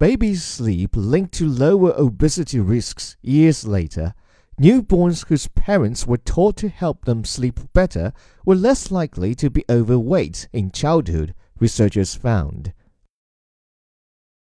Babies sleep linked to lower obesity risks years later, newborns whose parents were taught to help them sleep better were less likely to be overweight in childhood, researchers found.